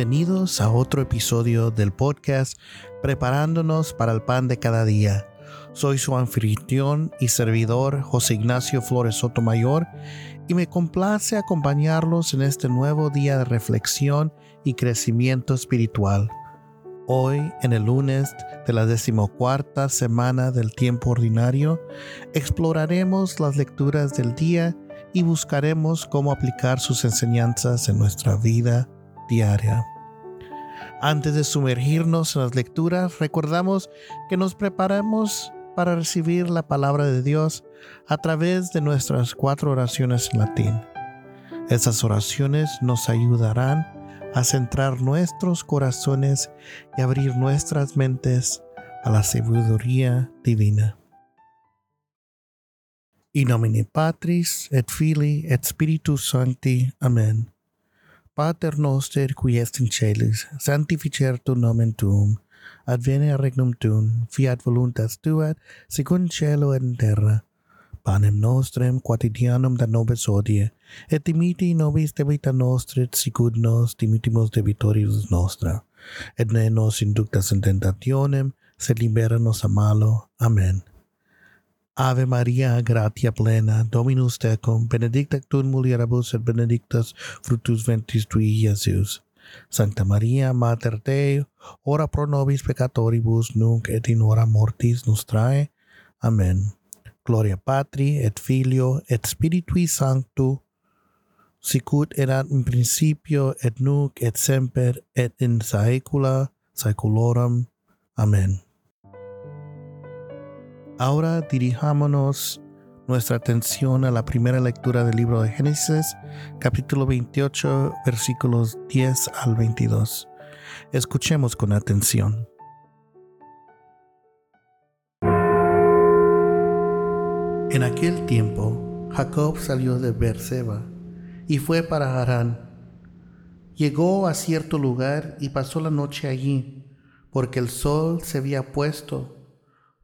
Bienvenidos a otro episodio del podcast Preparándonos para el pan de cada día. Soy su anfitrión y servidor José Ignacio Flores Sotomayor y me complace acompañarlos en este nuevo día de reflexión y crecimiento espiritual. Hoy, en el lunes de la decimocuarta semana del tiempo ordinario, exploraremos las lecturas del día y buscaremos cómo aplicar sus enseñanzas en nuestra vida diaria. Antes de sumergirnos en las lecturas, recordamos que nos preparamos para recibir la palabra de Dios a través de nuestras cuatro oraciones en latín. Esas oraciones nos ayudarán a centrar nuestros corazones y abrir nuestras mentes a la sabiduría divina. In nomine Patris et Filii et Spiritus Sancti. Amen. Pater noster qui est in celis, sanctificer tu nomen tuum, advene regnum tuum, fiat voluntas tua, secund celo et in terra. Panem nostrem quotidianum da nobis odie, et dimiti nobis debita nostra, sicud nos dimitimus debitoribus nostra. Et ne nos inductas in tentationem, sed libera nos a malo. Amen. Ave Maria, gratia plena, Dominus tecum, benedicta tu in mulieribus et benedictus fructus ventris tui, Iesus. Sancta Maria, Mater Dei, ora pro nobis peccatoribus nunc et in hora mortis nostrae. Amen. Gloria Patri et Filio et Spiritui Sancto, sicut erat in principio et nunc et semper et in saecula saeculorum. Amen. Ahora dirijámonos nuestra atención a la primera lectura del libro de Génesis, capítulo 28, versículos 10 al 22. Escuchemos con atención. En aquel tiempo, Jacob salió de Beerseba y fue para Harán. Llegó a cierto lugar y pasó la noche allí, porque el sol se había puesto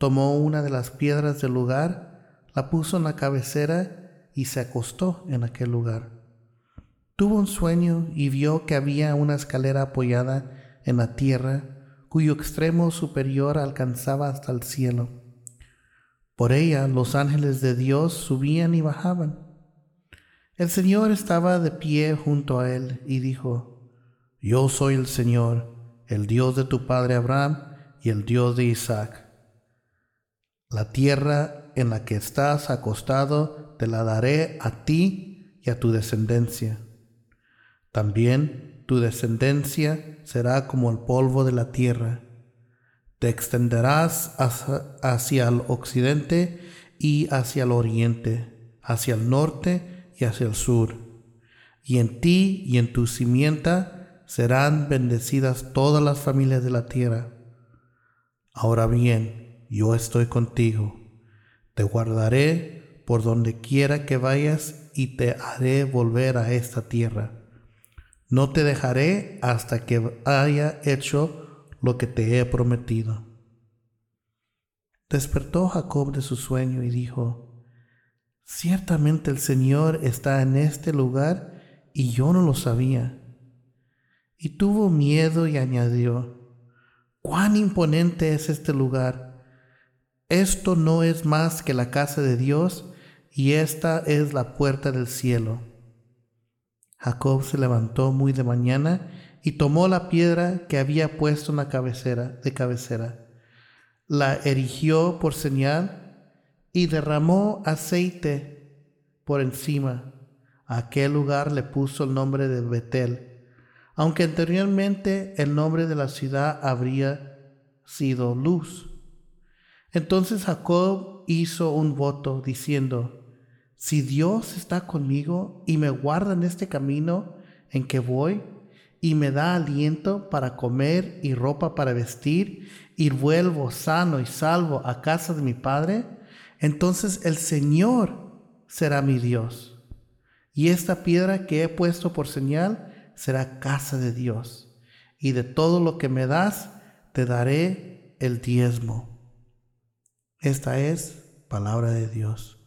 Tomó una de las piedras del lugar, la puso en la cabecera y se acostó en aquel lugar. Tuvo un sueño y vio que había una escalera apoyada en la tierra, cuyo extremo superior alcanzaba hasta el cielo. Por ella los ángeles de Dios subían y bajaban. El Señor estaba de pie junto a él y dijo, Yo soy el Señor, el Dios de tu padre Abraham y el Dios de Isaac. La tierra en la que estás acostado te la daré a ti y a tu descendencia. También tu descendencia será como el polvo de la tierra. Te extenderás hacia, el occidente y hacia el oriente, hacia el norte y hacia el sur. Y en ti y en tu simienta serán bendecidas todas las familias de la tierra. Ahora bien, yo estoy contigo. Te guardaré por donde quiera que vayas y te haré volver a esta tierra. No te dejaré hasta que haya hecho lo que te he prometido. Despertó Jacob de su sueño y dijo, Ciertamente el Señor está en este lugar y yo no lo sabía. Y tuvo miedo y añadió, Cuán imponente es este lugar esto no es más que la casa de Dios y esta es la puerta del cielo. Jacob se levantó muy de mañana y tomó la piedra que había puesto en la cabecera de cabecera. La erigió por señal y derramó aceite por encima. A aquel lugar le puso el nombre de Betel, aunque anteriormente el nombre de la ciudad habría sido Luz. Entonces Jacob hizo un voto diciendo, si Dios está conmigo y me guarda en este camino en que voy, y me da aliento para comer y ropa para vestir, y vuelvo sano y salvo a casa de mi Padre, entonces el Señor será mi Dios. Y esta piedra que he puesto por señal será casa de Dios. Y de todo lo que me das, te daré el diezmo. Esta es palabra de Dios.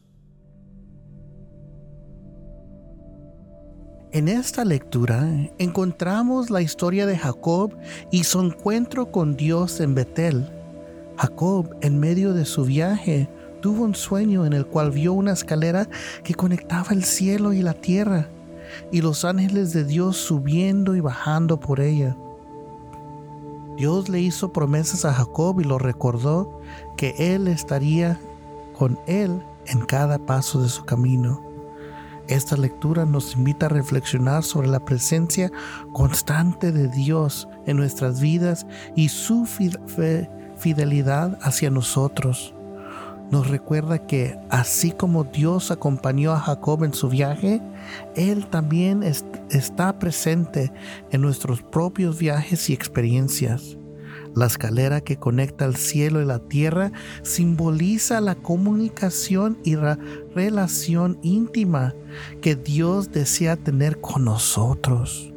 En esta lectura encontramos la historia de Jacob y su encuentro con Dios en Betel. Jacob, en medio de su viaje, tuvo un sueño en el cual vio una escalera que conectaba el cielo y la tierra, y los ángeles de Dios subiendo y bajando por ella. Dios le hizo promesas a Jacob y lo recordó que él estaría con él en cada paso de su camino. Esta lectura nos invita a reflexionar sobre la presencia constante de Dios en nuestras vidas y su fidelidad hacia nosotros. Nos recuerda que así como Dios acompañó a Jacob en su viaje, Él también está presente en nuestros propios viajes y experiencias. La escalera que conecta el cielo y la tierra simboliza la comunicación y la relación íntima que Dios desea tener con nosotros.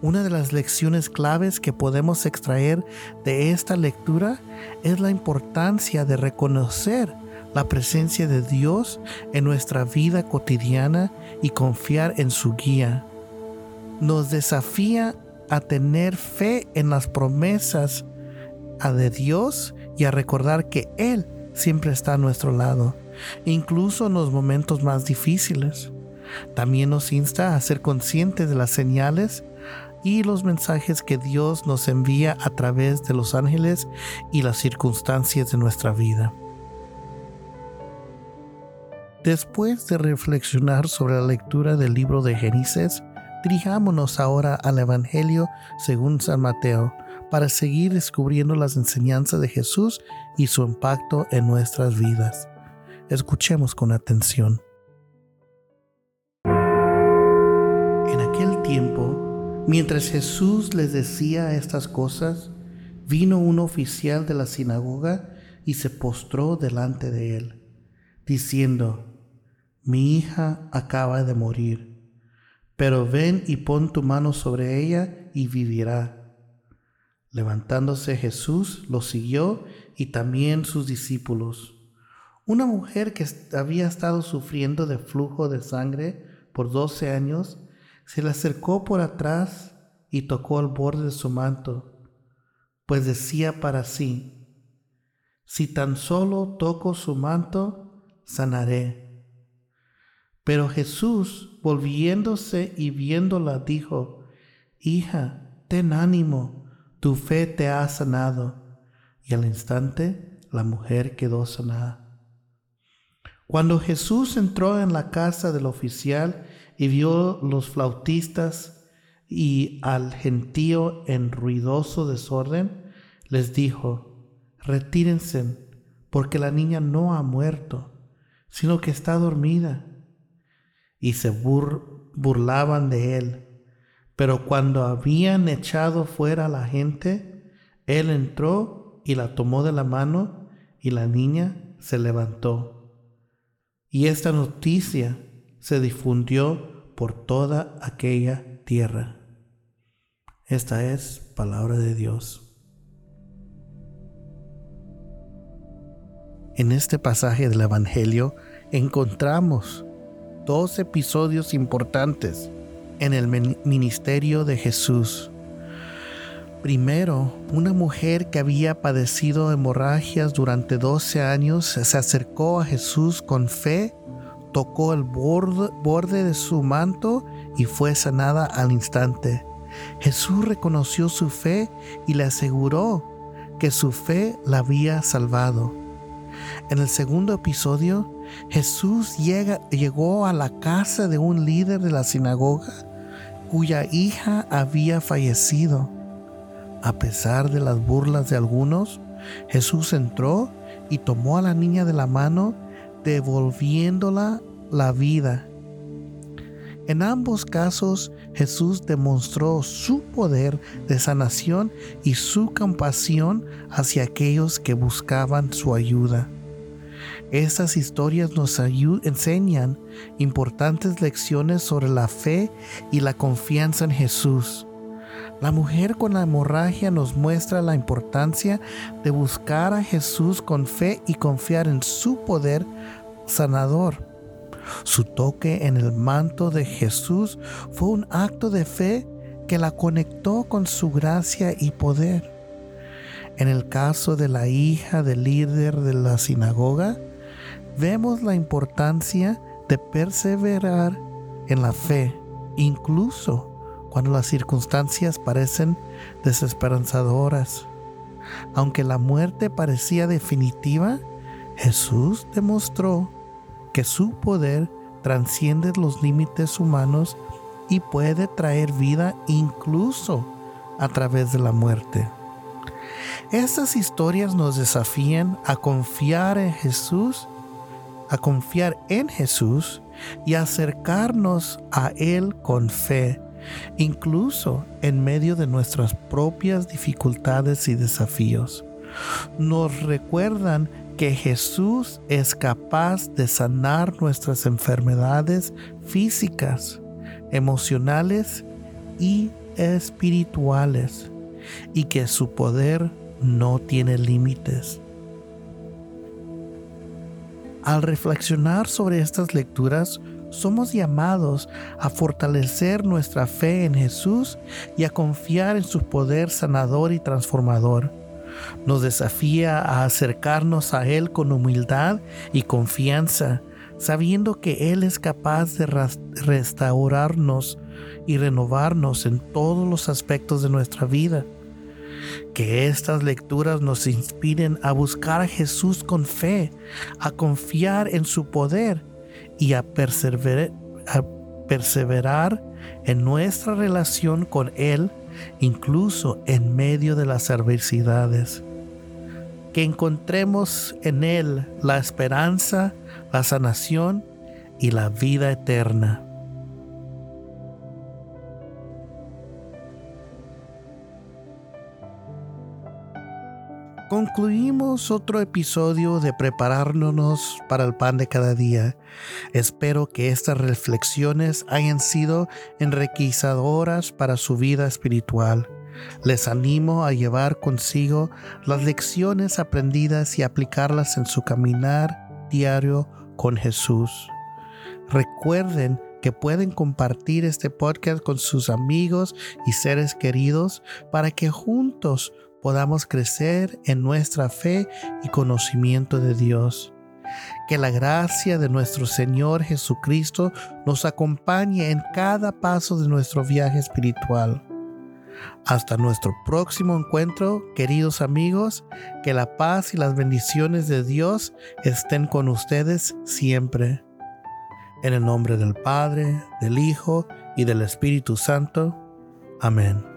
Una de las lecciones claves que podemos extraer de esta lectura es la importancia de reconocer la presencia de Dios en nuestra vida cotidiana y confiar en su guía. Nos desafía a tener fe en las promesas de Dios y a recordar que Él siempre está a nuestro lado, incluso en los momentos más difíciles. También nos insta a ser conscientes de las señales y los mensajes que Dios nos envía a través de los ángeles y las circunstancias de nuestra vida. Después de reflexionar sobre la lectura del libro de Génesis, dirijámonos ahora al Evangelio según San Mateo, para seguir descubriendo las enseñanzas de Jesús y su impacto en nuestras vidas. Escuchemos con atención. En aquel tiempo, mientras Jesús les decía estas cosas, vino un oficial de la sinagoga y se postró delante de él, diciendo, Mi hija acaba de morir, pero ven y pon tu mano sobre ella y vivirá. Levantándose Jesús lo siguió y también sus discípulos. Una mujer que había estado sufriendo de flujo de sangre por doce años se le acercó por atrás y tocó el borde de su manto, pues decía para sí, si tan solo toco su manto, sanaré. Pero Jesús, volviéndose y viéndola, dijo, Hija, ten ánimo tu fe te ha sanado. Y al instante la mujer quedó sanada. Cuando Jesús entró en la casa del oficial y vio los flautistas y al gentío en ruidoso desorden, les dijo, retírense, porque la niña no ha muerto, sino que está dormida. Y se burlaban de él. Pero cuando habían echado fuera a la gente, él entró y la tomó de la mano y la niña se levantó. Y esta noticia se difundió por toda aquella tierra. Esta es palabra de Dios. En este pasaje del Evangelio encontramos dos episodios importantes en el ministerio de Jesús. Primero, una mujer que había padecido hemorragias durante 12 años se acercó a Jesús con fe, tocó el borde, de su manto y fue sanada al instante. Jesús reconoció su fe y le aseguró que su fe la había salvado. En el segundo episodio, Jesús llegó a la casa de un líder de la sinagoga cuya hija había fallecido. A pesar de las burlas de algunos, Jesús entró y tomó a la niña de la mano, devolviéndola la vida. En ambos casos, Jesús demostró su poder de sanación y su compasión hacia aquellos que buscaban su ayuda. Estas historias nos enseñan importantes lecciones sobre la fe y la confianza en Jesús. La mujer con la hemorragia nos muestra la importancia de buscar a Jesús con fe y confiar en su poder sanador. Su toque en el manto de Jesús fue un acto de fe que la conectó con su gracia y poder. En el caso de la hija del líder de la sinagoga, vemos la importancia de perseverar en la fe, incluso cuando las circunstancias parecen desesperanzadoras. Aunque la muerte parecía definitiva, Jesús demostró que su poder transciende los límites humanos y puede traer vida incluso a través de la muerte. Estas historias nos desafían a confiar en Jesús, a confiar en Jesús y acercarnos a Él con fe, incluso en medio de nuestras propias dificultades y desafíos. Nos recuerdan que Jesús es capaz de sanar nuestras enfermedades físicas, emocionales y espirituales, y que su poder no tiene límites. Al reflexionar sobre estas lecturas, somos llamados a fortalecer nuestra fe en Jesús y a confiar en su poder sanador y transformador nos desafía a acercarnos a Él con humildad y confianza, sabiendo que Él es capaz de restaurarnos y renovarnos en todos los aspectos de nuestra vida. Que estas lecturas nos inspiren a buscar a Jesús con fe, a confiar en su poder y a perseverar, en nuestra relación con Él incluso en medio de las adversidades. Que encontremos en Él la esperanza, la sanación y la vida eterna. Concluimos otro episodio de prepararnos para el pan de cada día. Espero que estas reflexiones hayan sido enriquecedoras para su vida espiritual. Les animo a llevar consigo las lecciones aprendidas y aplicarlas en su caminar diario con Jesús. Recuerden que pueden compartir este podcast con sus amigos y seres queridos para que juntos podamos crecer en nuestra fe y conocimiento de Dios. Que la gracia de nuestro Señor Jesucristo nos acompañe en cada paso de nuestro viaje espiritual. Hasta nuestro próximo encuentro, queridos amigos, que la paz y las bendiciones de Dios estén con ustedes siempre. En el nombre del Padre, del Hijo y del Espíritu Santo. Amén.